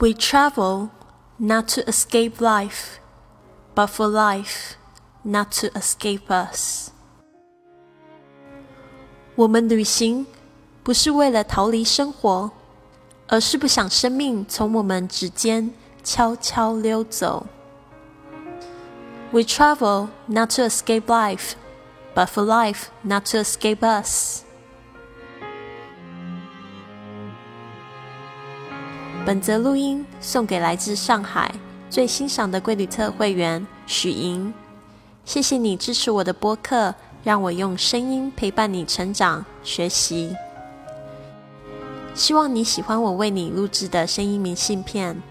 We travel not to escape life, but for life not to escape us. 我们旅行不是为了逃离生活，而是不想生命从我们指尖悄悄溜走。We travel not to escape life, but for life not to escape us. 本则录音送给来自上海最欣赏的贵旅特会员许莹，谢谢你支持我的播客，让我用声音陪伴你成长学习。希望你喜欢我为你录制的声音明信片。